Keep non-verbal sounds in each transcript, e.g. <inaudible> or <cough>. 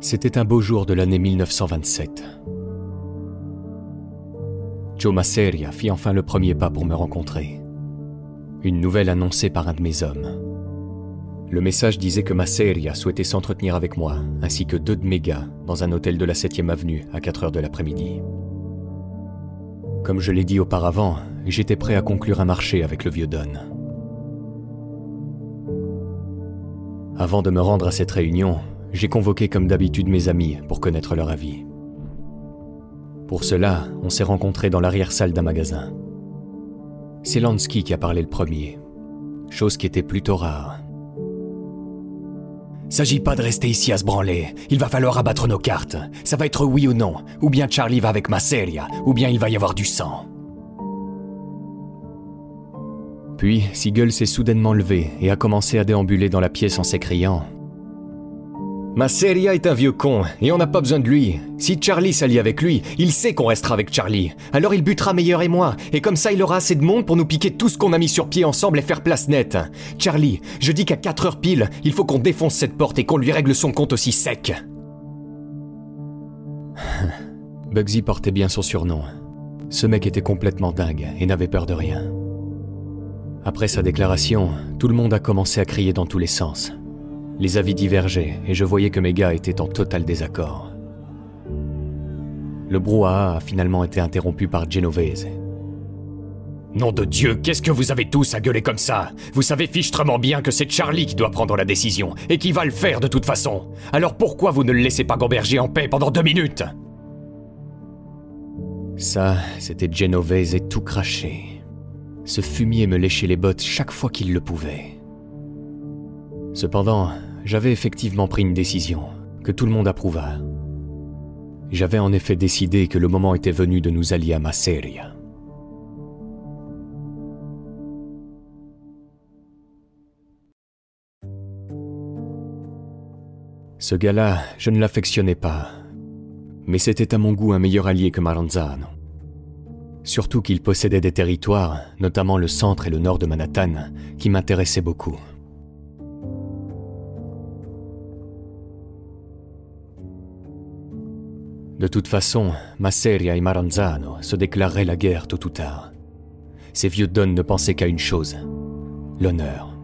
C'était un beau jour de l'année 1927. Joe Masseria fit enfin le premier pas pour me rencontrer. Une nouvelle annoncée par un de mes hommes. Le message disait que Masseria souhaitait s'entretenir avec moi, ainsi que deux de mes gars, dans un hôtel de la 7e avenue à 4 heures de l'après-midi. Comme je l'ai dit auparavant, j'étais prêt à conclure un marché avec le vieux Don. Avant de me rendre à cette réunion, j'ai convoqué comme d'habitude mes amis pour connaître leur avis. Pour cela, on s'est rencontrés dans l'arrière-salle d'un magasin. C'est Lansky qui a parlé le premier, chose qui était plutôt rare. S'agit pas de rester ici à se branler. Il va falloir abattre nos cartes. Ça va être oui ou non. Ou bien Charlie va avec Masseria, ou bien il va y avoir du sang. Puis, Siegel s'est soudainement levé et a commencé à déambuler dans la pièce en s'écriant Masseria est un vieux con, et on n'a pas besoin de lui. Si Charlie s'allie avec lui, il sait qu'on restera avec Charlie. Alors il butera Meilleur et moi, et comme ça il aura assez de monde pour nous piquer tout ce qu'on a mis sur pied ensemble et faire place nette. Charlie, je dis qu'à 4 heures pile, il faut qu'on défonce cette porte et qu'on lui règle son compte aussi sec. <laughs> Bugsy portait bien son surnom. Ce mec était complètement dingue et n'avait peur de rien. Après sa déclaration, tout le monde a commencé à crier dans tous les sens. Les avis divergeaient et je voyais que mes gars étaient en total désaccord. Le brouhaha a finalement été interrompu par Genovese. Nom de Dieu, qu'est-ce que vous avez tous à gueuler comme ça? Vous savez fichtrement bien que c'est Charlie qui doit prendre la décision, et qui va le faire de toute façon. Alors pourquoi vous ne le laissez pas gamberger en paix pendant deux minutes? Ça, c'était Genovese et tout craché. Ce fumier me léchait les bottes chaque fois qu'il le pouvait. Cependant, j'avais effectivement pris une décision, que tout le monde approuva. J'avais en effet décidé que le moment était venu de nous allier à Masseria. Ce gars-là, je ne l'affectionnais pas, mais c'était à mon goût un meilleur allié que Maranzano. Surtout qu'il possédait des territoires, notamment le centre et le nord de Manhattan, qui m'intéressaient beaucoup. De toute façon, Masseria et Maranzano se déclareraient la guerre tôt ou tard. Ces vieux dons ne pensaient qu'à une chose, l'honneur.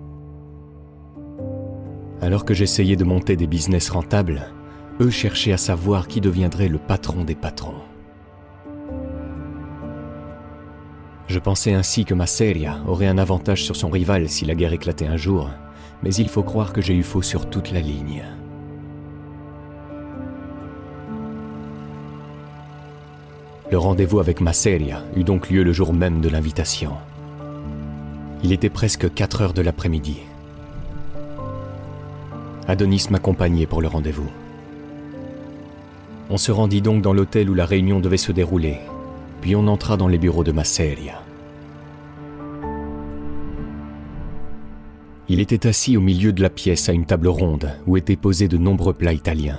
Alors que j'essayais de monter des business rentables, eux cherchaient à savoir qui deviendrait le patron des patrons. Je pensais ainsi que Masseria aurait un avantage sur son rival si la guerre éclatait un jour, mais il faut croire que j'ai eu faux sur toute la ligne. Le rendez-vous avec Masseria eut donc lieu le jour même de l'invitation. Il était presque 4 heures de l'après-midi. Adonis m'accompagnait pour le rendez-vous. On se rendit donc dans l'hôtel où la réunion devait se dérouler, puis on entra dans les bureaux de Masseria. Il était assis au milieu de la pièce à une table ronde où étaient posés de nombreux plats italiens.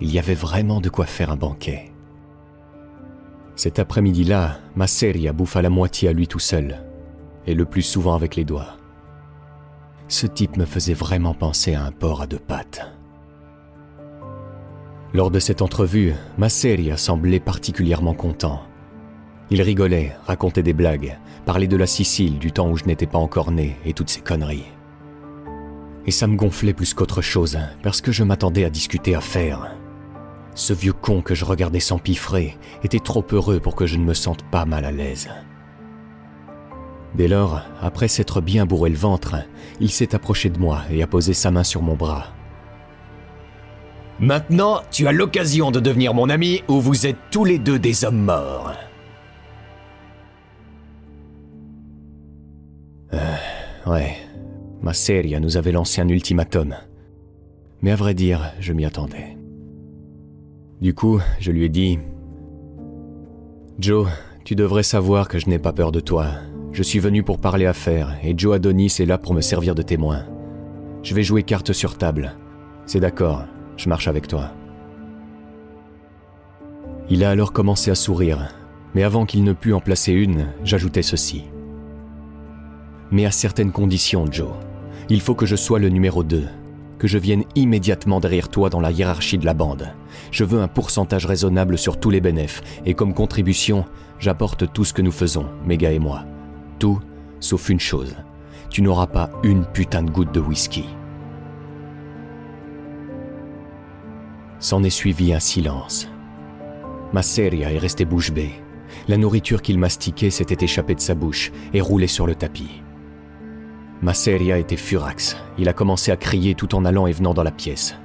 Il y avait vraiment de quoi faire un banquet. Cet après-midi-là, Masseria bouffa la moitié à lui tout seul, et le plus souvent avec les doigts. Ce type me faisait vraiment penser à un porc à deux pattes. Lors de cette entrevue, Masseria semblait particulièrement content. Il rigolait, racontait des blagues, parlait de la Sicile du temps où je n'étais pas encore né et toutes ces conneries. Et ça me gonflait plus qu'autre chose, parce que je m'attendais à discuter affaires. Ce vieux con que je regardais s'empiffrer était trop heureux pour que je ne me sente pas mal à l'aise. Dès lors, après s'être bien bourré le ventre, il s'est approché de moi et a posé sa main sur mon bras. Maintenant, tu as l'occasion de devenir mon ami ou vous êtes tous les deux des hommes morts. Euh, ouais. Ma série nous avait lancé un ultimatum. Mais à vrai dire, je m'y attendais. Du coup, je lui ai dit Joe, tu devrais savoir que je n'ai pas peur de toi. Je suis venu pour parler affaires et Joe Adonis est là pour me servir de témoin. Je vais jouer carte sur table. C'est d'accord, je marche avec toi. Il a alors commencé à sourire, mais avant qu'il ne pût en placer une, j'ajoutais ceci. Mais à certaines conditions, Joe. Il faut que je sois le numéro 2, que je vienne immédiatement derrière toi dans la hiérarchie de la bande. Je veux un pourcentage raisonnable sur tous les bénéfices, et comme contribution, j'apporte tout ce que nous faisons, Méga et moi. Tout, sauf une chose. Tu n'auras pas une putain de goutte de whisky. S'en est suivi un silence. Ma seria est restée bouche bée. La nourriture qu'il mastiquait s'était échappée de sa bouche et roulait sur le tapis. Masseria était furax. Il a commencé à crier tout en allant et venant dans la pièce.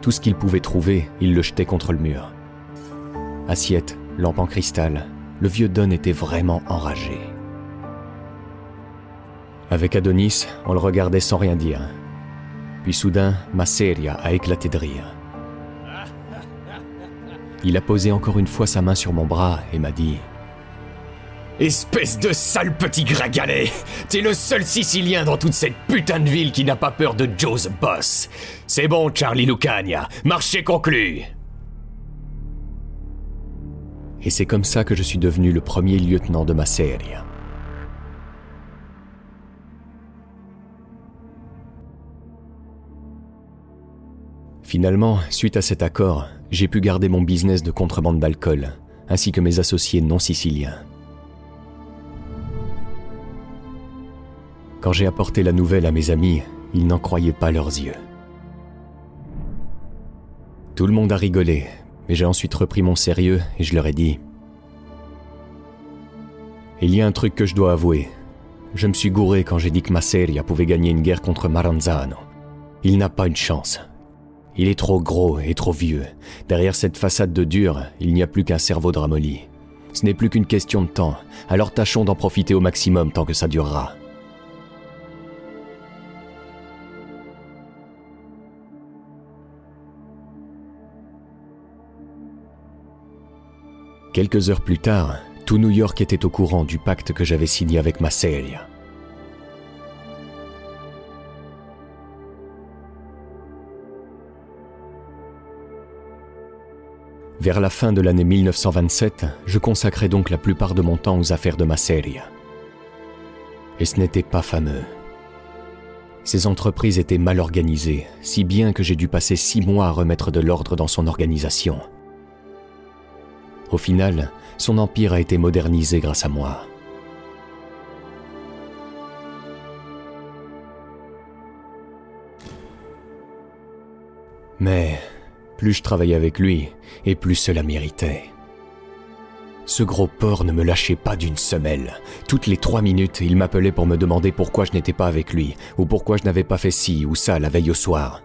Tout ce qu'il pouvait trouver, il le jetait contre le mur. Assiette, lampe en cristal, le vieux Don était vraiment enragé. Avec Adonis, on le regardait sans rien dire. Puis soudain, Masseria a éclaté de rire. Il a posé encore une fois sa main sur mon bras et m'a dit Espèce de sale petit gragalet. T'es le seul Sicilien dans toute cette putain de ville qui n'a pas peur de Joe's boss. C'est bon, Charlie Lucania, marché conclu. Et c'est comme ça que je suis devenu le premier lieutenant de ma série. Finalement, suite à cet accord, j'ai pu garder mon business de contrebande d'alcool, ainsi que mes associés non siciliens. Quand j'ai apporté la nouvelle à mes amis, ils n'en croyaient pas leurs yeux. Tout le monde a rigolé, mais j'ai ensuite repris mon sérieux et je leur ai dit Il y a un truc que je dois avouer. Je me suis gouré quand j'ai dit que Masseria pouvait gagner une guerre contre Maranzano. Il n'a pas une chance. Il est trop gros et trop vieux. Derrière cette façade de dur, il n'y a plus qu'un cerveau de ramolli. Ce n'est plus qu'une question de temps, alors tâchons d'en profiter au maximum tant que ça durera. Quelques heures plus tard, tout New York était au courant du pacte que j'avais signé avec Masseria. Vers la fin de l'année 1927, je consacrais donc la plupart de mon temps aux affaires de Masseria. Et ce n'était pas fameux. Ces entreprises étaient mal organisées, si bien que j'ai dû passer six mois à remettre de l'ordre dans son organisation. Au final, son empire a été modernisé grâce à moi. Mais plus je travaillais avec lui, et plus cela méritait. Ce gros porc ne me lâchait pas d'une semelle. Toutes les trois minutes, il m'appelait pour me demander pourquoi je n'étais pas avec lui, ou pourquoi je n'avais pas fait ci ou ça la veille au soir.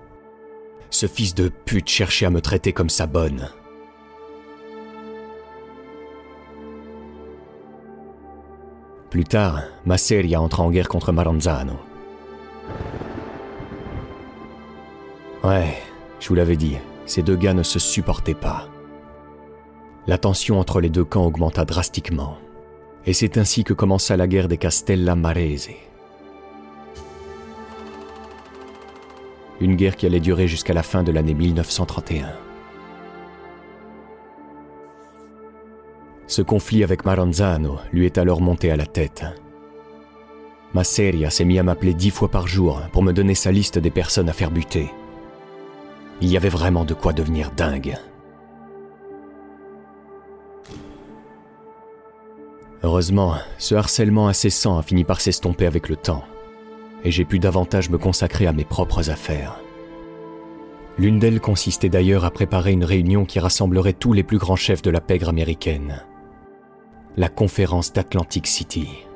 Ce fils de pute cherchait à me traiter comme sa bonne. Plus tard, Masseria entra en guerre contre Maranzano. Ouais, je vous l'avais dit, ces deux gars ne se supportaient pas. La tension entre les deux camps augmenta drastiquement, et c'est ainsi que commença la guerre des Castella Marese. Une guerre qui allait durer jusqu'à la fin de l'année 1931. Ce conflit avec Maranzano lui est alors monté à la tête. Masseria s'est mis à m'appeler dix fois par jour pour me donner sa liste des personnes à faire buter. Il y avait vraiment de quoi devenir dingue. Heureusement, ce harcèlement incessant a fini par s'estomper avec le temps, et j'ai pu davantage me consacrer à mes propres affaires. L'une d'elles consistait d'ailleurs à préparer une réunion qui rassemblerait tous les plus grands chefs de la pègre américaine la conférence d'Atlantic City.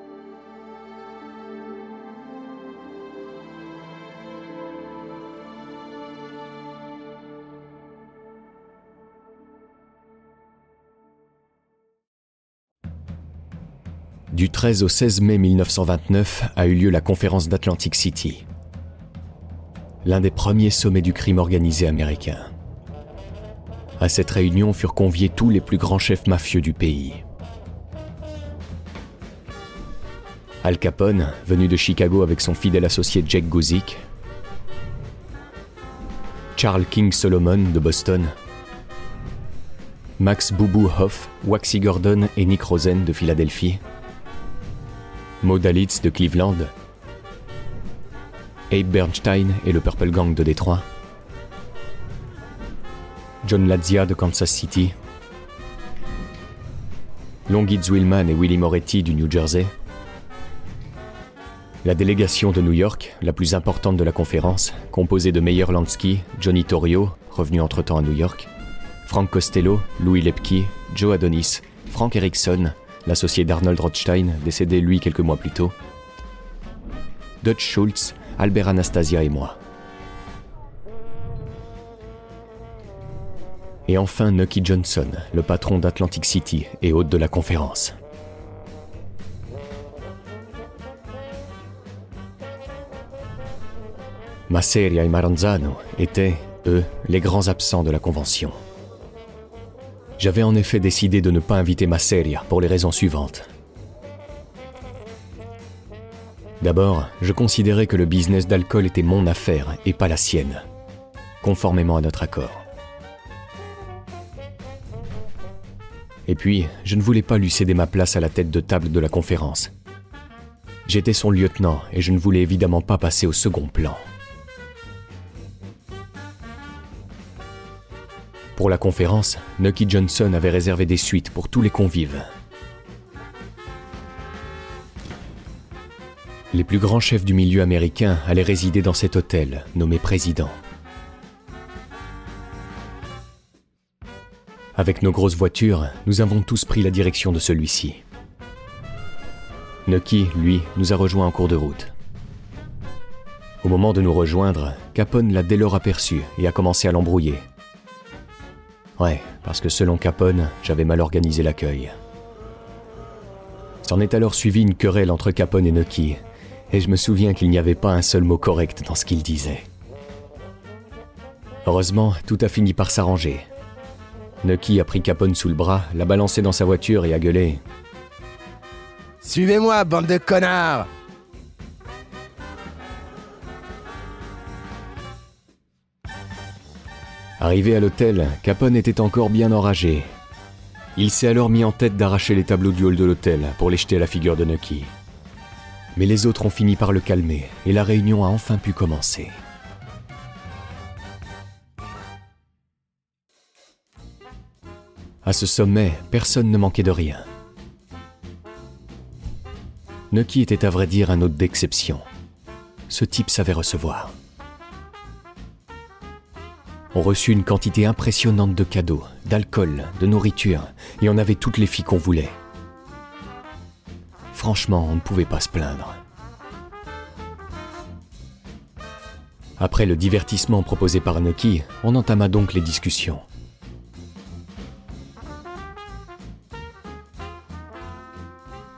Du 13 au 16 mai 1929 a eu lieu la conférence d'Atlantic City. l'un des premiers sommets du crime organisé américain. À cette réunion furent conviés tous les plus grands chefs mafieux du pays. Al Capone, venu de Chicago avec son fidèle associé Jack Guzik, Charles King Solomon de Boston, Max Boubou Hoff, Waxy Gordon et Nick Rosen de Philadelphie, Maud de Cleveland, Abe Bernstein et le Purple Gang de Détroit, John Lazia de Kansas City, Longit Zwillman et Willie Moretti du New Jersey, la délégation de New York, la plus importante de la conférence, composée de Meyer Lansky, Johnny Torrio, revenu entre-temps à New York, Frank Costello, Louis Lepke, Joe Adonis, Frank Erickson, l'associé d'Arnold Rothstein, décédé lui quelques mois plus tôt, Dutch Schultz, Albert Anastasia et moi. Et enfin Nucky Johnson, le patron d'Atlantic City et hôte de la conférence. Masseria et Maranzano étaient, eux, les grands absents de la convention. J'avais en effet décidé de ne pas inviter Masseria pour les raisons suivantes. D'abord, je considérais que le business d'alcool était mon affaire et pas la sienne, conformément à notre accord. Et puis, je ne voulais pas lui céder ma place à la tête de table de la conférence. J'étais son lieutenant et je ne voulais évidemment pas passer au second plan. Pour la conférence, Nucky Johnson avait réservé des suites pour tous les convives. Les plus grands chefs du milieu américain allaient résider dans cet hôtel, nommé Président. Avec nos grosses voitures, nous avons tous pris la direction de celui-ci. Nucky, lui, nous a rejoints en cours de route. Au moment de nous rejoindre, Capone l'a dès lors aperçu et a commencé à l'embrouiller, Parce que selon Capone, j'avais mal organisé l'accueil. S'en est alors suivi une querelle entre Capone et Nucky, et je me souviens qu'il n'y avait pas un seul mot correct dans ce qu'il disait. Heureusement, tout a fini par s'arranger. Nucky a pris Capone sous le bras, l'a balancé dans sa voiture et a gueulé. Suivez-moi, bande de connards Arrivé à l'hôtel, Capone était encore bien enragé. Il s'est alors mis en tête d'arracher les tableaux du hall de l'hôtel pour les jeter à la figure de Nucky. Mais les autres ont fini par le calmer et la réunion a enfin pu commencer. À ce sommet, personne ne manquait de rien. Nucky était à vrai dire un hôte d'exception. Ce type savait recevoir. On reçut une quantité impressionnante de cadeaux, d'alcool, de nourriture, et on avait toutes les filles qu'on voulait. Franchement, on ne pouvait pas se plaindre. Après le divertissement proposé par Nucky, on entama donc les discussions.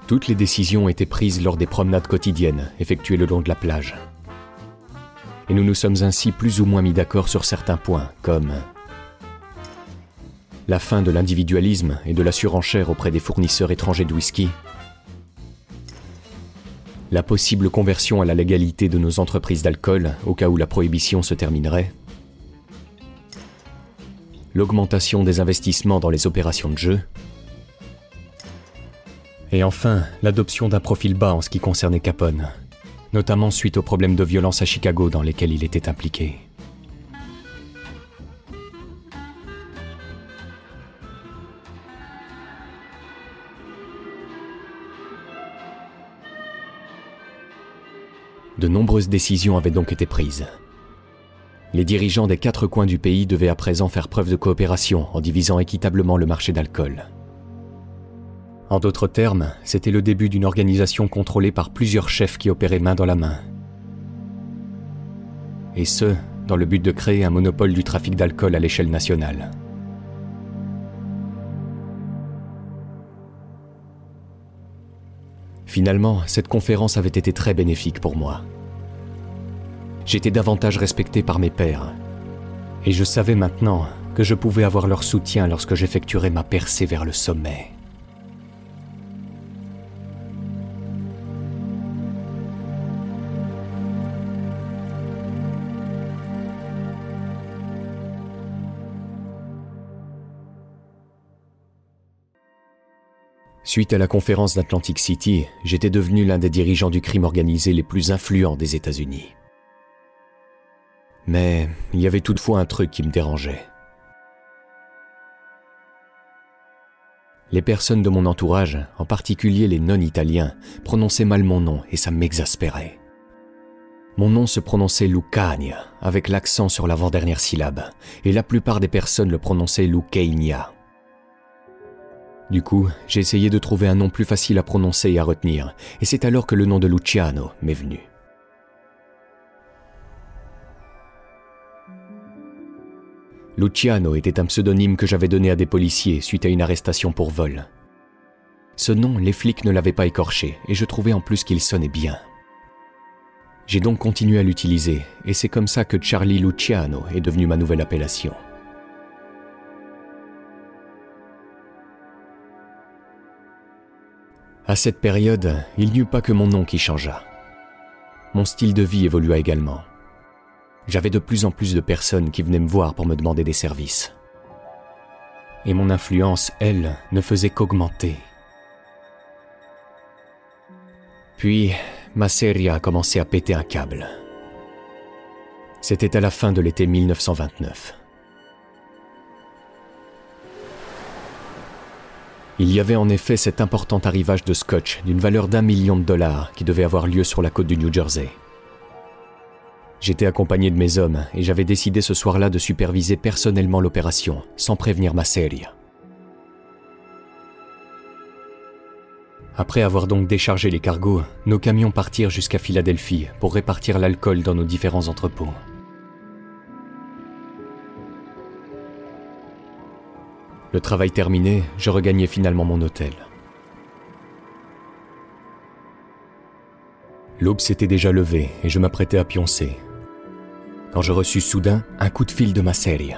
Toutes les décisions étaient prises lors des promenades quotidiennes effectuées le long de la plage et nous nous sommes ainsi plus ou moins mis d'accord sur certains points, comme la fin de l'individualisme et de la surenchère auprès des fournisseurs étrangers de whisky, la possible conversion à la légalité de nos entreprises d'alcool au cas où la prohibition se terminerait, l'augmentation des investissements dans les opérations de jeu, et enfin l'adoption d'un profil bas en ce qui concernait Capone notamment suite aux problèmes de violence à Chicago dans lesquels il était impliqué. De nombreuses décisions avaient donc été prises. Les dirigeants des quatre coins du pays devaient à présent faire preuve de coopération en divisant équitablement le marché d'alcool. En d'autres termes, c'était le début d'une organisation contrôlée par plusieurs chefs qui opéraient main dans la main. Et ce, dans le but de créer un monopole du trafic d'alcool à l'échelle nationale. Finalement, cette conférence avait été très bénéfique pour moi. j'étais davantage respecté par mes pères. Et je savais maintenant que je pouvais avoir leur soutien lorsque j'effectuerais ma percée vers le sommet. Suite à la conférence d'Atlantic City, j'étais devenu l'un des dirigeants du crime organisé les plus influents des États-Unis. Mais il y avait toutefois un truc qui me dérangeait. Les personnes de mon entourage, en particulier les non-italiens, prononçaient mal mon nom et ça m'exaspérait. Mon nom se prononçait Lucania, avec l'accent sur l'avant-dernière syllabe, et la plupart des personnes le prononçaient Lucania. Du coup, j'ai essayé de trouver un nom plus facile à prononcer et à retenir, et c'est alors que le nom de Luciano m'est venu. Luciano était un pseudonyme que j'avais donné à des policiers suite à une arrestation pour vol. Ce nom, les flics ne l'avaient pas écorché, et je trouvais en plus qu'il sonnait bien. J'ai donc continué à l'utiliser, et c'est comme ça que Charlie Luciano est devenu ma nouvelle appellation. À cette période, il n'y eut pas que mon nom qui changea. Mon style de vie évolua également j'avais de plus en plus de personnes qui venaient me voir pour me demander des services. Et mon influence, elle, ne faisait qu'augmenter. Puis, ma série a commencé à péter un câble. C'était à la fin de l'été 1929. Il y avait en effet cet important arrivage de scotch d'une valeur d'un million de dollars qui devait avoir lieu sur la côte du New Jersey. J'étais accompagné de mes hommes et j'avais décidé ce soir-là de superviser personnellement l'opération, sans prévenir ma série. Après avoir donc déchargé les cargos, nos camions partirent jusqu'à Philadelphie pour répartir l'alcool dans nos différents entrepôts. Le travail terminé, je regagnais finalement mon hôtel. L'aube s'était déjà levée et je m'apprêtais à pioncer. Quand je reçus soudain un coup de fil de ma série.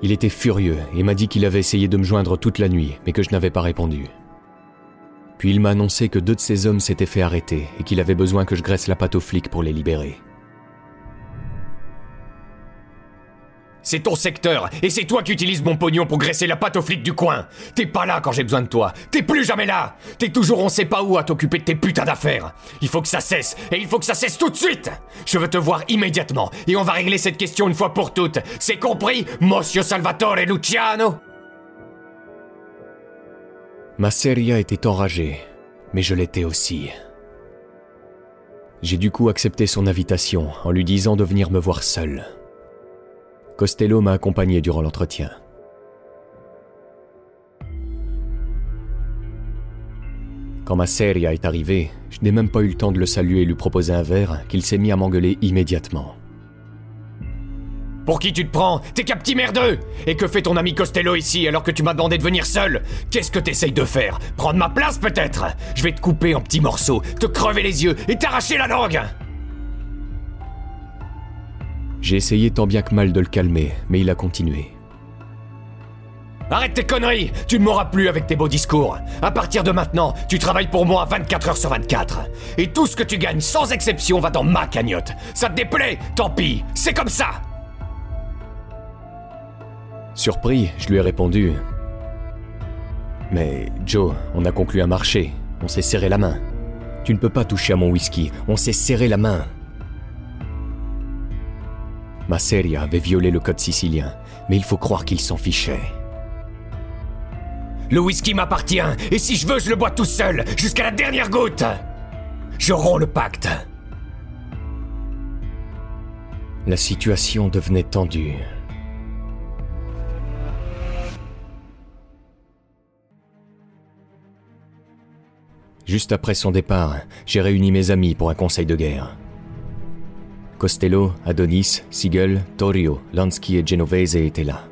Il était furieux et m'a dit qu'il avait essayé de me joindre toute la nuit, mais que je n'avais pas répondu. Puis il m'a annoncé que deux de ses hommes s'étaient fait arrêter et qu'il avait besoin que je graisse la pâte aux flics pour les libérer. C'est ton secteur, et c'est toi qui utilises mon pognon pour graisser la pâte aux flics du coin. T'es pas là quand j'ai besoin de toi. T'es plus jamais là. T'es toujours on sait pas où à t'occuper de tes putains d'affaires. Il faut que ça cesse, et il faut que ça cesse tout de suite. Je veux te voir immédiatement, et on va régler cette question une fois pour toutes. C'est compris, Monsieur Salvatore Luciano? Ma seria était enragée, mais je l'étais aussi. J'ai du coup accepté son invitation en lui disant de venir me voir seul. Costello m'a accompagné durant l'entretien. Quand ma seria est arrivée, je n'ai même pas eu le temps de le saluer et lui proposer un verre qu'il s'est mis à m'engueuler immédiatement. Pour qui tu te prends? T'es qu'un petit merdeux! Et que fait ton ami Costello ici alors que tu m'as demandé de venir seul? Qu'est-ce que t'essayes de faire? Prendre ma place peut-être? Je vais te couper en petits morceaux, te crever les yeux et t'arracher la langue j'ai essayé tant bien que mal de le calmer, mais il a continué. Arrête tes conneries Tu ne m'auras plus avec tes beaux discours. À partir de maintenant, tu travailles pour moi 24 heures sur 24. Et tout ce que tu gagnes, sans exception, va dans ma cagnotte. Ça te déplaît? Tant pis, c'est comme ça Surpris, je lui ai répondu. Mais Joe, on a conclu un marché. On s'est serré la main. Tu ne peux pas toucher à mon whisky. On s'est serré la main. Ma Seria avait violé le code sicilien, mais il faut croire qu'il s'en fichait. Le whisky m'appartient, et si je veux, je le bois tout seul, jusqu'à la dernière goutte Je romps le pacte La situation devenait tendue. Juste après son départ, j'ai réuni mes amis pour un conseil de guerre. Costello, Adonis, Siegel, Torio, Lansky et Genovese étaient là.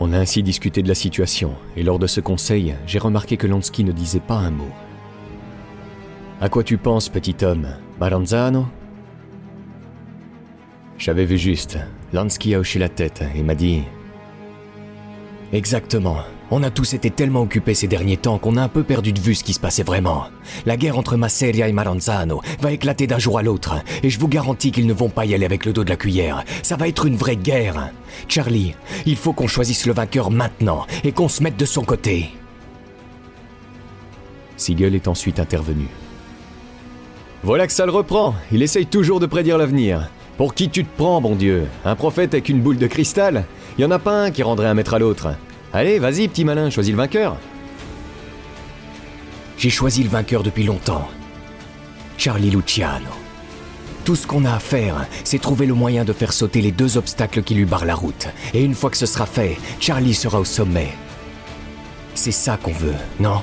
On a ainsi discuté de la situation, et lors de ce conseil, j'ai remarqué que Lansky ne disait pas un mot. À quoi tu penses, petit homme Maranzano J'avais vu juste. Lansky a hoché la tête et m'a dit Exactement. On a tous été tellement occupés ces derniers temps qu'on a un peu perdu de vue ce qui se passait vraiment. La guerre entre Masseria et Maranzano va éclater d'un jour à l'autre, et je vous garantis qu'ils ne vont pas y aller avec le dos de la cuillère. Ça va être une vraie guerre. Charlie, il faut qu'on choisisse le vainqueur maintenant, et qu'on se mette de son côté. Siegel est ensuite intervenu. Voilà que ça le reprend. Il essaye toujours de prédire l'avenir. Pour qui tu te prends, bon Dieu? Un prophète avec une boule de cristal? Il y en a pas un qui rendrait un maître à l'autre. Allez, vas-y, petit malin, choisis le vainqueur. J'ai choisi le vainqueur depuis longtemps. Charlie Luciano. Tout ce qu'on a à faire, c'est trouver le moyen de faire sauter les deux obstacles qui lui barrent la route. Et une fois que ce sera fait, Charlie sera au sommet. C'est ça qu'on veut, non?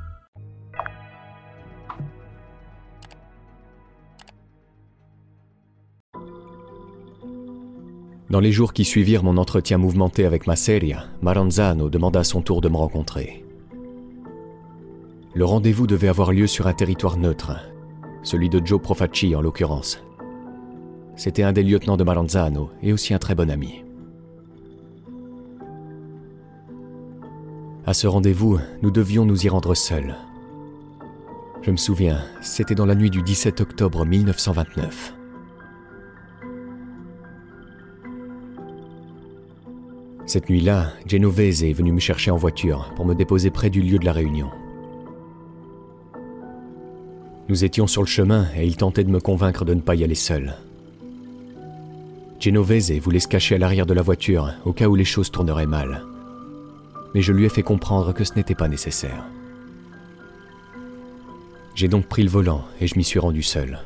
Dans les jours qui suivirent mon entretien mouvementé avec Masseria, Maranzano demanda à son tour de me rencontrer. Le rendez-vous devait avoir lieu sur un territoire neutre, celui de Joe Profacci en l'occurrence. C'était un des lieutenants de Maranzano et aussi un très bon ami. À ce rendez-vous, nous devions nous y rendre seuls. Je me souviens, c'était dans la nuit du 17 octobre 1929. Cette nuit-là, Genovese est venu me chercher en voiture pour me déposer près du lieu de la réunion. Nous étions sur le chemin et il tentait de me convaincre de ne pas y aller seul. Genovese voulait se cacher à l'arrière de la voiture au cas où les choses tourneraient mal. Mais je lui ai fait comprendre que ce n'était pas nécessaire. J'ai donc pris le volant et je m'y suis rendu seul.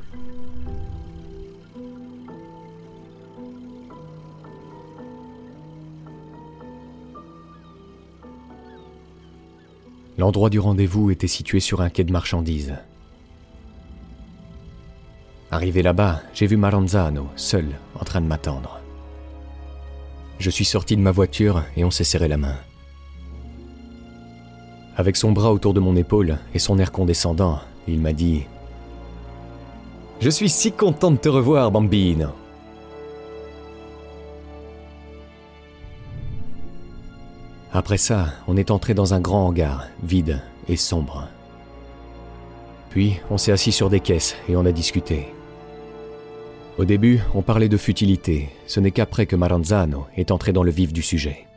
L'endroit du rendez-vous était situé sur un quai de marchandises. Arrivé là-bas, j'ai vu Maranzano, seul, en train de m'attendre. Je suis sorti de ma voiture et on s'est serré la main. Avec son bras autour de mon épaule et son air condescendant, il m'a dit Je suis si content de te revoir, Bambino. Après ça, on est entré dans un grand hangar, vide et sombre. Puis, on s'est assis sur des caisses et on a discuté. Au début, on parlait de futilité. Ce n'est qu'après que Maranzano est entré dans le vif du sujet.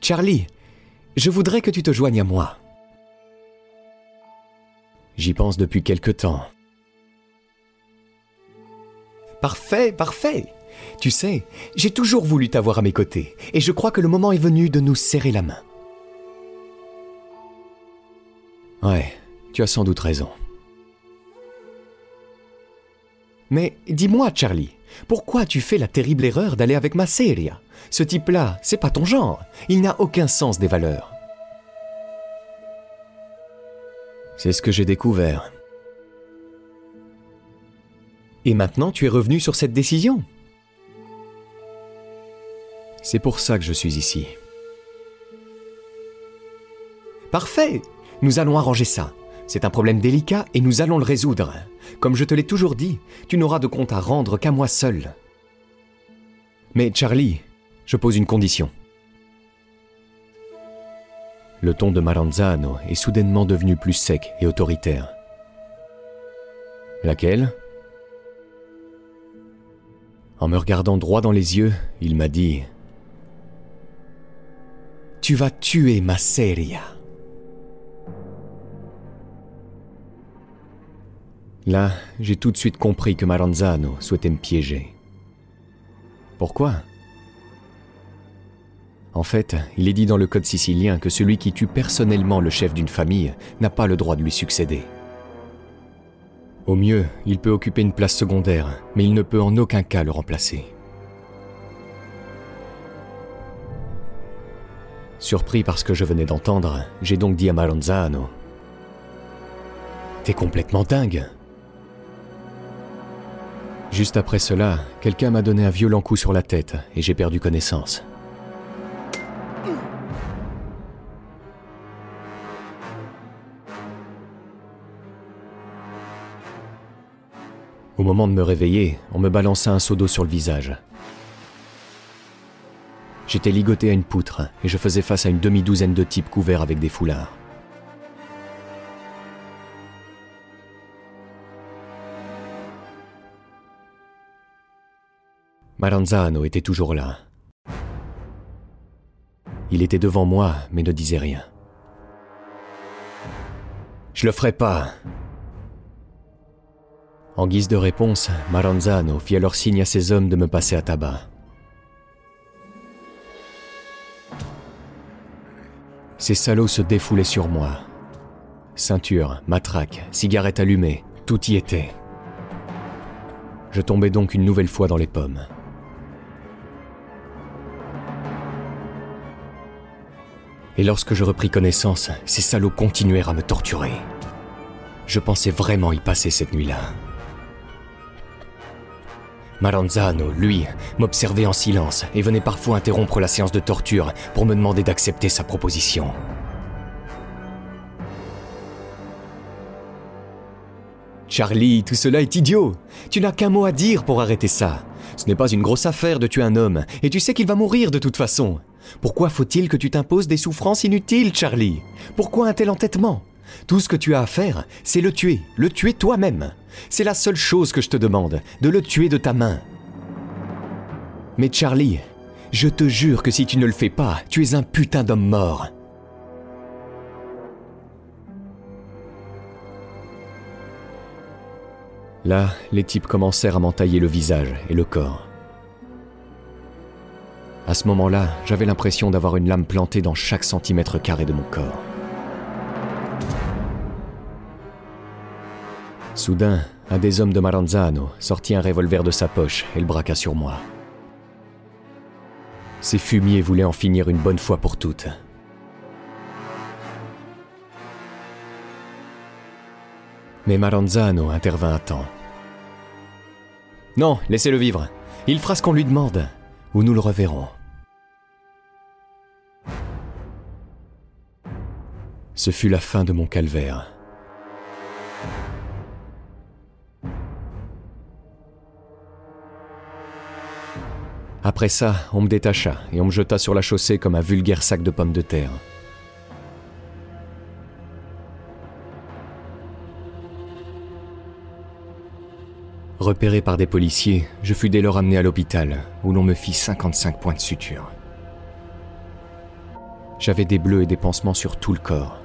Charlie, je voudrais que tu te joignes à moi. J'y pense depuis quelque temps. Parfait, parfait. Tu sais, j'ai toujours voulu t'avoir à mes côtés, et je crois que le moment est venu de nous serrer la main. Ouais, tu as sans doute raison. Mais dis-moi, Charlie, pourquoi tu fais la terrible erreur d'aller avec Masseria Ce type-là, c'est pas ton genre. Il n'a aucun sens des valeurs. C'est ce que j'ai découvert. Et maintenant, tu es revenu sur cette décision C'est pour ça que je suis ici. Parfait Nous allons arranger ça. C'est un problème délicat et nous allons le résoudre. Comme je te l'ai toujours dit, tu n'auras de compte à rendre qu'à moi seul. Mais Charlie, je pose une condition. Le ton de Maranzano est soudainement devenu plus sec et autoritaire. Laquelle? En me regardant droit dans les yeux, il m'a dit Tu vas tuer ma Seria. Là, j'ai tout de suite compris que Maranzano souhaitait me piéger. Pourquoi? En fait, il est dit dans le code sicilien que celui qui tue personnellement le chef d'une famille n'a pas le droit de lui succéder. Au mieux, il peut occuper une place secondaire, mais il ne peut en aucun cas le remplacer. Surpris par ce que je venais d'entendre, j'ai donc dit à Maranzano T'es complètement dingue Juste après cela, quelqu'un m'a donné un violent coup sur la tête et j'ai perdu connaissance. Au moment de me réveiller, on me balança un seau d'eau sur le visage. J'étais ligoté à une poutre et je faisais face à une demi-douzaine de types couverts avec des foulards. Maranzano était toujours là. Il était devant moi, mais ne disait rien. Je le ferai pas. En guise de réponse, Maranzano fit alors signe à ses hommes de me passer à tabac. Ces salauds se défoulaient sur moi. Ceinture, matraque, cigarette allumée, tout y était. Je tombais donc une nouvelle fois dans les pommes. Et lorsque je repris connaissance, ces salauds continuèrent à me torturer. Je pensais vraiment y passer cette nuit-là. Maranzano, lui, m'observait en silence et venait parfois interrompre la séance de torture pour me demander d'accepter sa proposition. Charlie, tout cela est idiot. Tu n'as qu'un mot à dire pour arrêter ça. Ce n'est pas une grosse affaire de tuer un homme, et tu sais qu'il va mourir de toute façon. Pourquoi faut-il que tu t'imposes des souffrances inutiles, Charlie? Pourquoi un tel entêtement? Tout ce que tu as à faire, c'est le tuer, le tuer toi-même. C'est la seule chose que je te demande, de le tuer de ta main. Mais Charlie, je te jure que si tu ne le fais pas, tu es un putain d'homme mort. Là, les types commencèrent à m'entailler le visage et le corps. À ce moment-là, j'avais l'impression d'avoir une lame plantée dans chaque centimètre carré de mon corps. Soudain, un des hommes de Maranzano sortit un revolver de sa poche et le braqua sur moi. Ces fumiers voulaient en finir une bonne fois pour toutes. Mais Maranzano intervint à temps. Non, laissez-le vivre. Il fera ce qu'on lui demande, ou nous le reverrons. Ce fut la fin de mon calvaire. Après ça, on me détacha et on me jeta sur la chaussée comme un vulgaire sac de pommes de terre. Repéré par des policiers, je fus dès lors amené à l'hôpital, où l'on me fit 55 points de suture. J'avais des bleus et des pansements sur tout le corps.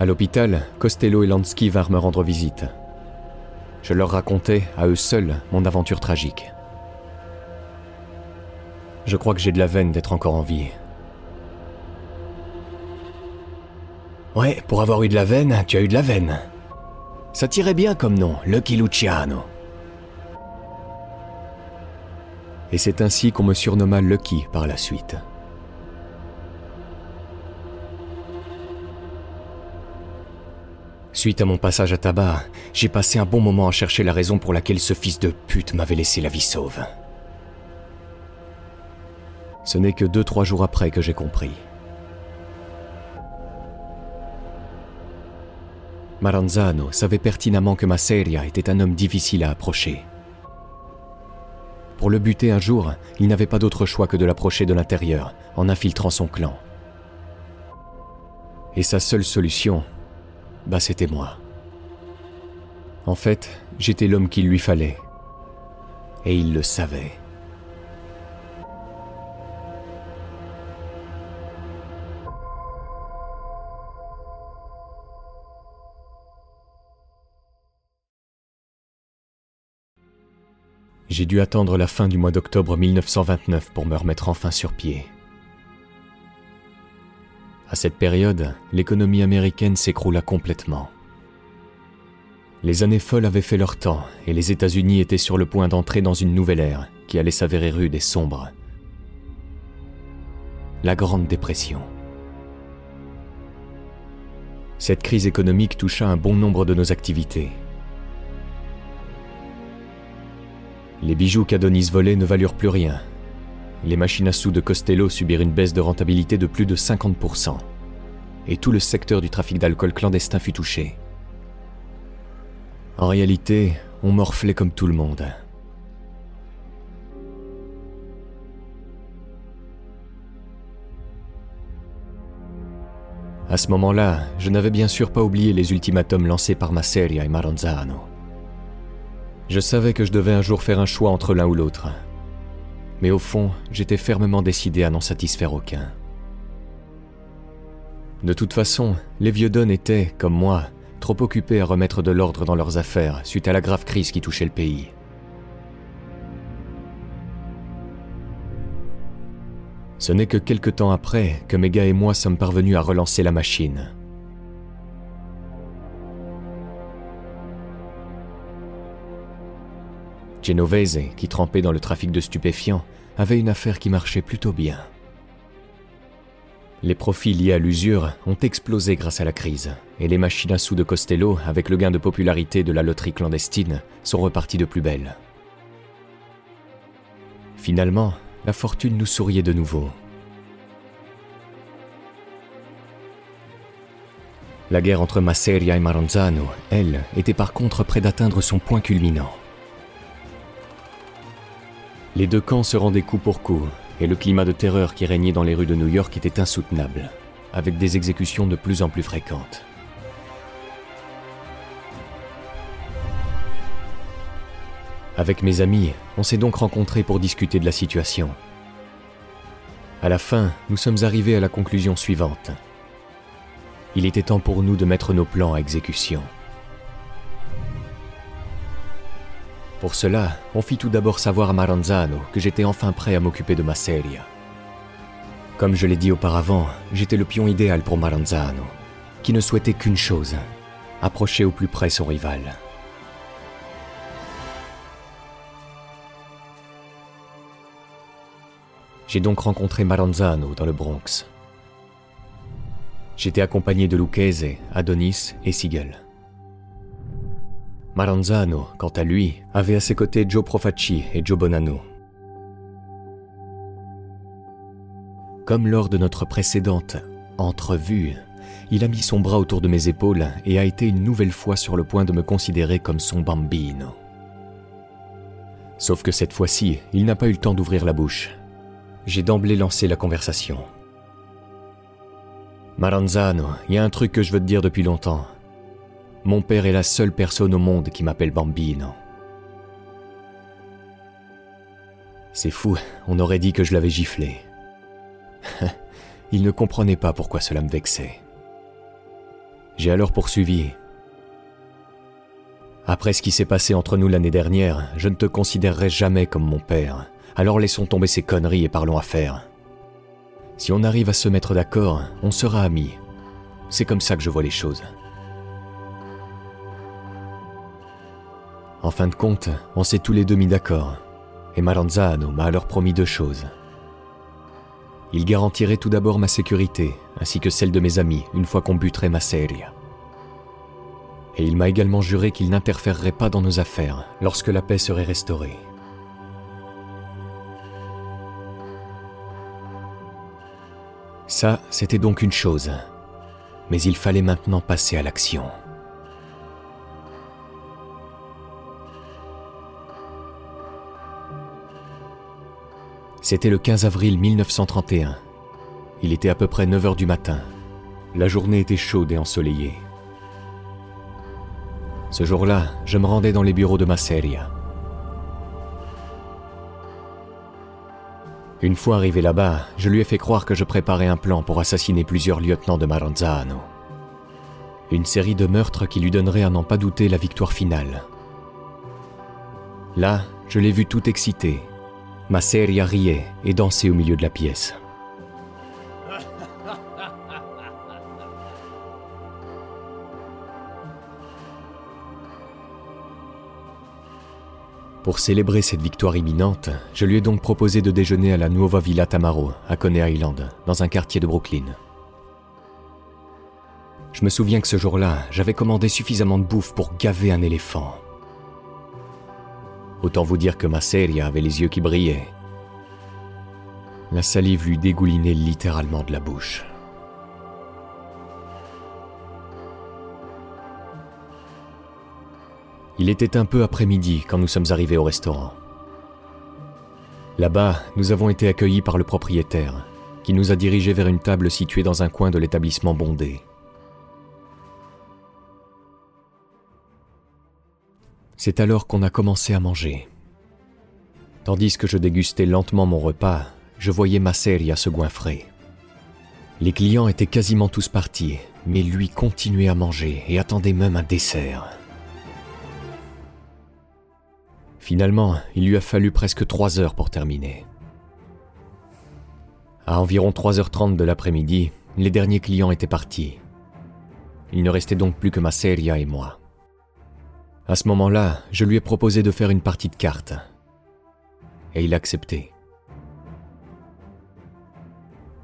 À l'hôpital, Costello et Lansky vinrent me rendre visite. Je leur racontais, à eux seuls, mon aventure tragique. Je crois que j'ai de la veine d'être encore en vie. Ouais, pour avoir eu de la veine, tu as eu de la veine. Ça tirait bien comme nom, Lucky Luciano. Et c'est ainsi qu'on me surnomma Lucky par la suite. Suite à mon passage à tabac, j'ai passé un bon moment à chercher la raison pour laquelle ce fils de pute m'avait laissé la vie sauve. Ce n'est que deux, trois jours après que j'ai compris. Maranzano savait pertinemment que Masseria était un homme difficile à approcher. Pour le buter un jour, il n'avait pas d'autre choix que de l'approcher de l'intérieur, en infiltrant son clan. Et sa seule solution, bah c'était moi. En fait, j'étais l'homme qu'il lui fallait. Et il le savait. J'ai dû attendre la fin du mois d'octobre 1929 pour me remettre enfin sur pied. À cette période, l'économie américaine s'écroula complètement. Les années folles avaient fait leur temps et les États-Unis étaient sur le point d'entrer dans une nouvelle ère qui allait s'avérer rude et sombre. La Grande Dépression. Cette crise économique toucha un bon nombre de nos activités. Les bijoux qu'Adonis volait ne valurent plus rien. Les machines à sous de Costello subirent une baisse de rentabilité de plus de 50%. Et tout le secteur du trafic d'alcool clandestin fut touché. En réalité, on morflait comme tout le monde. À ce moment-là, je n'avais bien sûr pas oublié les ultimatums lancés par Masseria et Maranzano. Je savais que je devais un jour faire un choix entre l'un ou l'autre. Mais au fond, j'étais fermement décidé à n'en satisfaire aucun. De toute façon, les vieux Don étaient, comme moi, trop occupés à remettre de l'ordre dans leurs affaires suite à la grave crise qui touchait le pays. Ce n'est que quelque temps après que mes gars et moi sommes parvenus à relancer la machine. Genovese, qui trempait dans le trafic de stupéfiants, avait une affaire qui marchait plutôt bien. Les profits liés à l'usure ont explosé grâce à la crise, et les machines à sous de Costello, avec le gain de popularité de la loterie clandestine, sont reparties de plus belle. Finalement, la fortune nous souriait de nouveau. La guerre entre Masseria et Maranzano, elle, était par contre près d'atteindre son point culminant. Les deux camps se rendaient coup pour coup, et le climat de terreur qui régnait dans les rues de New York était insoutenable, avec des exécutions de plus en plus fréquentes. Avec mes amis, on s'est donc rencontrés pour discuter de la situation. À la fin, nous sommes arrivés à la conclusion suivante. Il était temps pour nous de mettre nos plans à exécution. Pour cela, on fit tout d'abord savoir à Maranzano que j'étais enfin prêt à m'occuper de ma Masseria. Comme je l'ai dit auparavant, j'étais le pion idéal pour Maranzano, qui ne souhaitait qu'une chose, approcher au plus près son rival. J'ai donc rencontré Maranzano dans le Bronx. J'étais accompagné de Lucchese, Adonis et Siegel. Maranzano, quant à lui, avait à ses côtés Joe Profacci et Joe Bonanno. Comme lors de notre précédente entrevue, il a mis son bras autour de mes épaules et a été une nouvelle fois sur le point de me considérer comme son bambino. Sauf que cette fois-ci, il n'a pas eu le temps d'ouvrir la bouche. J'ai d'emblée lancé la conversation. Maranzano, il y a un truc que je veux te dire depuis longtemps. Mon père est la seule personne au monde qui m'appelle Bambino. C'est fou, on aurait dit que je l'avais giflé. <laughs> Il ne comprenait pas pourquoi cela me vexait. J'ai alors poursuivi. Après ce qui s'est passé entre nous l'année dernière, je ne te considérerai jamais comme mon père. Alors laissons tomber ces conneries et parlons affaires. Si on arrive à se mettre d'accord, on sera amis. C'est comme ça que je vois les choses. En fin de compte, on s'est tous les deux mis d'accord, et Maranzano m'a alors promis deux choses. Il garantirait tout d'abord ma sécurité, ainsi que celle de mes amis, une fois qu'on buterait ma série. Et il m'a également juré qu'il n'interférerait pas dans nos affaires lorsque la paix serait restaurée. Ça, c'était donc une chose. Mais il fallait maintenant passer à l'action. C'était le 15 avril 1931. Il était à peu près 9 heures du matin. La journée était chaude et ensoleillée. Ce jour-là, je me rendais dans les bureaux de Masseria. Une fois arrivé là-bas, je lui ai fait croire que je préparais un plan pour assassiner plusieurs lieutenants de Maranzano. Une série de meurtres qui lui donnerait à n'en pas douter la victoire finale. Là, je l'ai vu tout excité. Masseria riait et dansait au milieu de la pièce. Pour célébrer cette victoire imminente, je lui ai donc proposé de déjeuner à la Nuova Villa Tamaro, à Coney Island, dans un quartier de Brooklyn. Je me souviens que ce jour-là, j'avais commandé suffisamment de bouffe pour gaver un éléphant. Autant vous dire que ma Masseria avait les yeux qui brillaient. La salive lui dégoulinait littéralement de la bouche. Il était un peu après-midi quand nous sommes arrivés au restaurant. Là-bas, nous avons été accueillis par le propriétaire, qui nous a dirigés vers une table située dans un coin de l'établissement bondé. C'est alors qu'on a commencé à manger. Tandis que je dégustais lentement mon repas, je voyais ma à se goinfrer. Les clients étaient quasiment tous partis, mais lui continuait à manger et attendait même un dessert. Finalement, il lui a fallu presque trois heures pour terminer. À environ 3h30 de l'après-midi, les derniers clients étaient partis. Il ne restait donc plus que ma Masseria et moi. À ce moment-là, je lui ai proposé de faire une partie de cartes. Et il a accepté.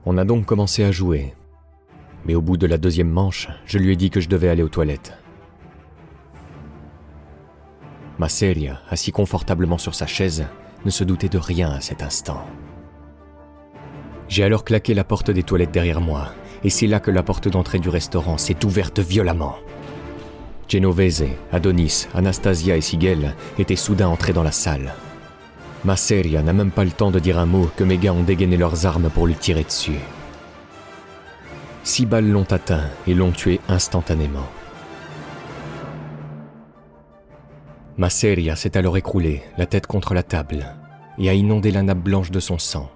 On a donc commencé à jouer. Mais au bout de la deuxième manche, je lui ai dit que je devais aller aux toilettes. Masseria, assis confortablement sur sa chaise, ne se doutait de rien à cet instant. J'ai alors claqué la porte des toilettes derrière moi, et c'est là que la porte d'entrée du restaurant s'est ouverte violemment. Genovese, Adonis, Anastasia et Sigel étaient soudain entrés dans la salle. Masseria n'a même pas le temps de dire un mot que mes gars ont dégainé leurs armes pour lui tirer dessus. Six balles l'ont atteint et l'ont tué instantanément. Masseria s'est alors écroulé, la tête contre la table, et a inondé la nappe blanche de son sang,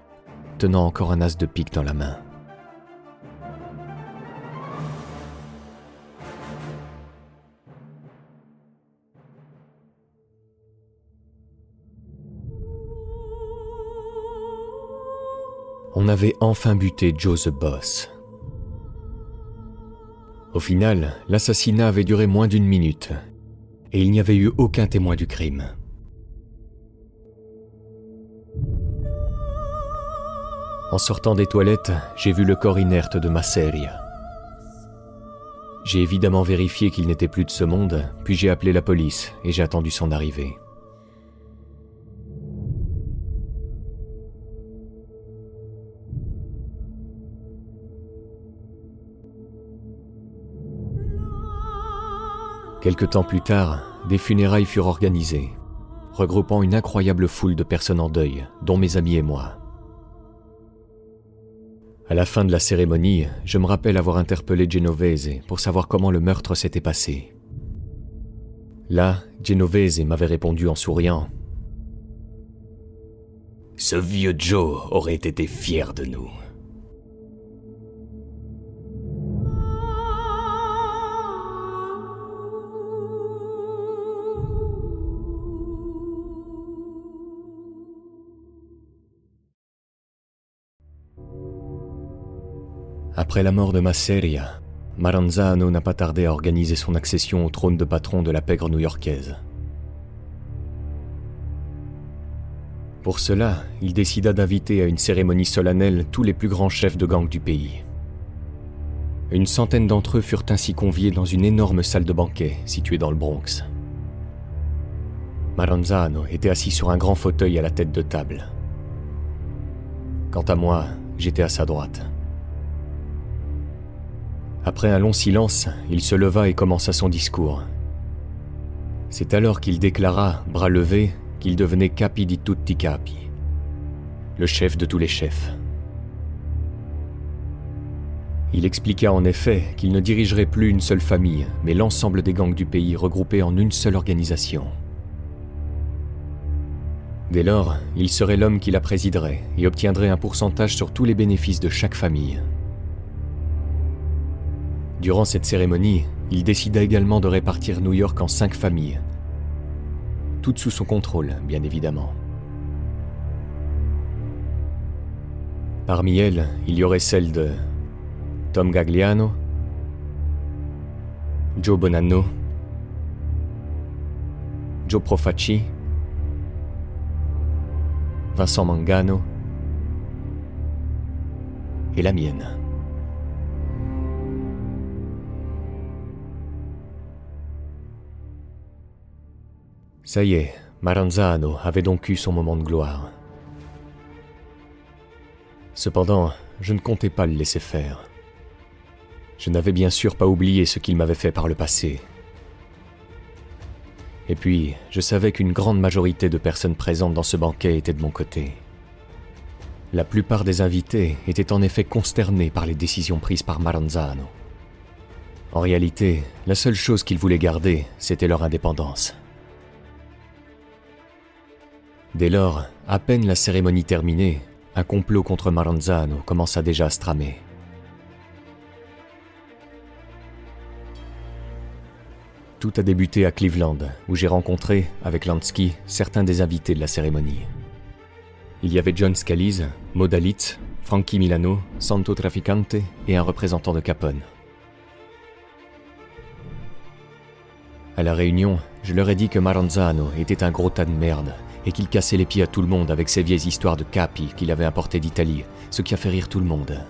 tenant encore un as de pique dans la main. On avait enfin buté Joe the Boss. Au final, l'assassinat avait duré moins d'une minute et il n'y avait eu aucun témoin du crime. En sortant des toilettes, j'ai vu le corps inerte de Masseria. J'ai évidemment vérifié qu'il n'était plus de ce monde, puis j'ai appelé la police et j'ai attendu son arrivée. Quelque temps plus tard, des funérailles furent organisées, regroupant une incroyable foule de personnes en deuil, dont mes amis et moi. À la fin de la cérémonie, je me rappelle avoir interpellé Genovese pour savoir comment le meurtre s'était passé. Là, Genovese m'avait répondu en souriant. Ce vieux Joe aurait été fier de nous. Après la mort de Masseria, Maranzano n'a pas tardé à organiser son accession au trône de patron de la pègre new-yorkaise. Pour cela, il décida d'inviter à une cérémonie solennelle tous les plus grands chefs de gang du pays. Une centaine d'entre eux furent ainsi conviés dans une énorme salle de banquet située dans le Bronx. Maranzano était assis sur un grand fauteuil à la tête de table. Quant à moi, j'étais à sa droite. Après un long silence, il se leva et commença son discours. C'est alors qu'il déclara, bras levés, qu'il devenait capi di tutti capi, le chef de tous les chefs. Il expliqua en effet qu'il ne dirigerait plus une seule famille, mais l'ensemble des gangs du pays regroupés en une seule organisation. Dès lors, il serait l'homme qui la présiderait et obtiendrait un pourcentage sur tous les bénéfices de chaque famille. Durant cette cérémonie, il décida également de répartir New York en cinq familles. toutes sous son contrôle, bien évidemment. Parmi elles, il y aurait celle de Tom Gagliano, Joe Bonanno, Joe Profacci, Vincent Mangano et la mienne. Ça y est, Maranzano avait donc eu son moment de gloire. Cependant, je ne comptais pas le laisser faire. Je n'avais bien sûr pas oublié ce qu'il m'avait fait par le passé. Et puis, je savais qu'une grande majorité de personnes présentes dans ce banquet étaient de mon côté. La plupart des invités étaient en effet consternés par les décisions prises par Maranzano. En réalité, la seule chose qu'ils voulaient garder, c'était leur indépendance. Dès lors, à peine la cérémonie terminée, un complot contre Maranzano commença déjà à se tramer. Tout a débuté à Cleveland, où j'ai rencontré, avec Lansky, certains des invités de la cérémonie. Il y avait John Scalise, Modalitz, Frankie Milano, Santo Traficante et un représentant de Capone. À la réunion, je leur ai dit que Maranzano était un gros tas de merde et qu'il cassait les pieds à tout le monde avec ses vieilles histoires de capi qu'il avait importées d'Italie, ce qui a fait rire tout le monde.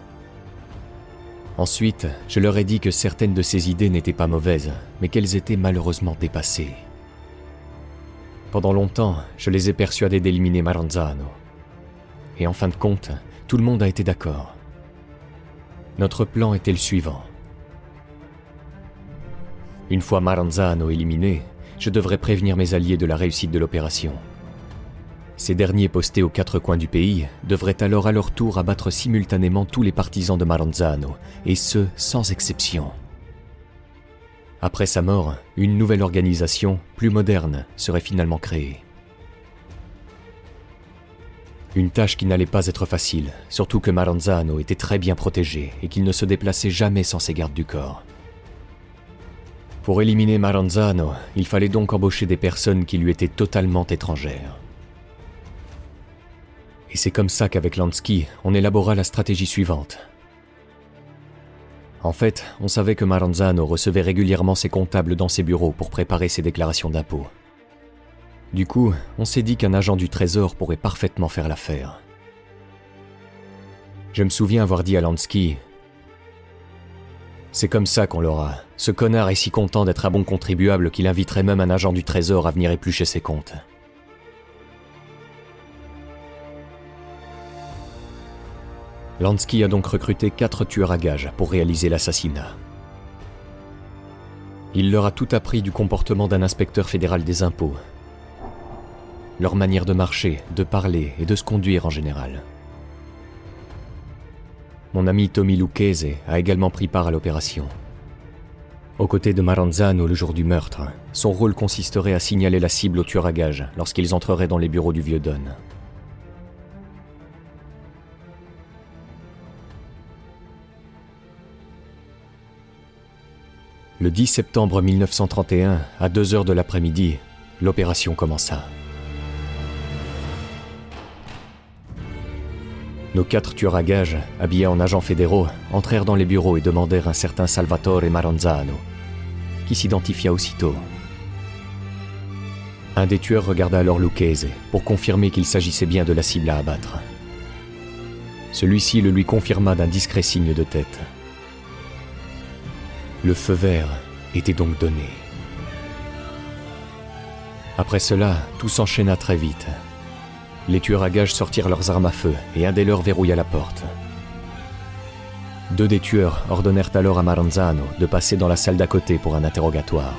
Ensuite, je leur ai dit que certaines de ces idées n'étaient pas mauvaises, mais qu'elles étaient malheureusement dépassées. Pendant longtemps, je les ai persuadés d'éliminer Maranzano. Et en fin de compte, tout le monde a été d'accord. Notre plan était le suivant. Une fois Maranzano éliminé, je devrais prévenir mes alliés de la réussite de l'opération. Ces derniers postés aux quatre coins du pays devraient alors à leur tour abattre simultanément tous les partisans de Maranzano, et ce, sans exception. Après sa mort, une nouvelle organisation, plus moderne, serait finalement créée. Une tâche qui n'allait pas être facile, surtout que Maranzano était très bien protégé et qu'il ne se déplaçait jamais sans ses gardes du corps. Pour éliminer Maranzano, il fallait donc embaucher des personnes qui lui étaient totalement étrangères. Et c'est comme ça qu'avec Lansky, on élabora la stratégie suivante. En fait, on savait que Maranzano recevait régulièrement ses comptables dans ses bureaux pour préparer ses déclarations d'impôts. Du coup, on s'est dit qu'un agent du Trésor pourrait parfaitement faire l'affaire. Je me souviens avoir dit à Lansky C'est comme ça qu'on l'aura. Ce connard est si content d'être un bon contribuable qu'il inviterait même un agent du Trésor à venir éplucher ses comptes. Lansky a donc recruté quatre tueurs à gages pour réaliser l'assassinat. Il leur a tout appris du comportement d'un inspecteur fédéral des impôts, leur manière de marcher, de parler et de se conduire en général. Mon ami Tommy Lucchese a également pris part à l'opération. Aux côtés de Maranzano le jour du meurtre, son rôle consisterait à signaler la cible aux tueurs à gages lorsqu'ils entreraient dans les bureaux du vieux Don. Le 10 septembre 1931, à 2 heures de l'après-midi, l'opération commença. Nos quatre tueurs à gages, habillés en agents fédéraux, entrèrent dans les bureaux et demandèrent un certain Salvatore Maranzano, qui s'identifia aussitôt. Un des tueurs regarda alors Lucchese pour confirmer qu'il s'agissait bien de la cible à abattre. Celui-ci le lui confirma d'un discret signe de tête. Le feu vert était donc donné. Après cela, tout s'enchaîna très vite. Les tueurs à gages sortirent leurs armes à feu et un des leurs verrouilla la porte. Deux des tueurs ordonnèrent alors à Maranzano de passer dans la salle d'à côté pour un interrogatoire.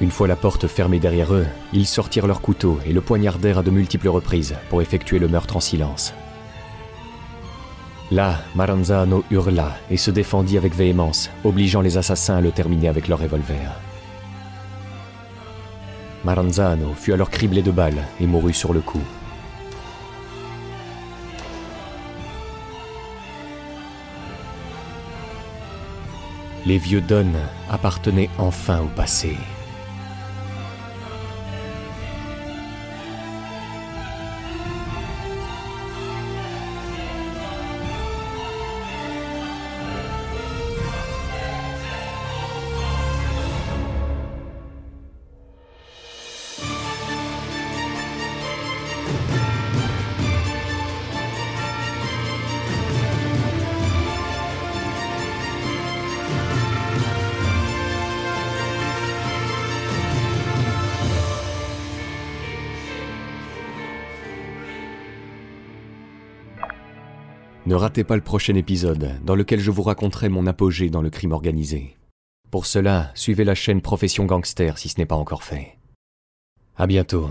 Une fois la porte fermée derrière eux, ils sortirent leurs couteaux et le poignardèrent à de multiples reprises pour effectuer le meurtre en silence. Là, Maranzano hurla et se défendit avec véhémence, obligeant les assassins à le terminer avec leur revolver. Maranzano fut alors criblé de balles et mourut sur le coup. Les vieux Don appartenaient enfin au passé. Ratez pas le prochain épisode, dans lequel je vous raconterai mon apogée dans le crime organisé. Pour cela, suivez la chaîne Profession Gangster si ce n'est pas encore fait. À bientôt.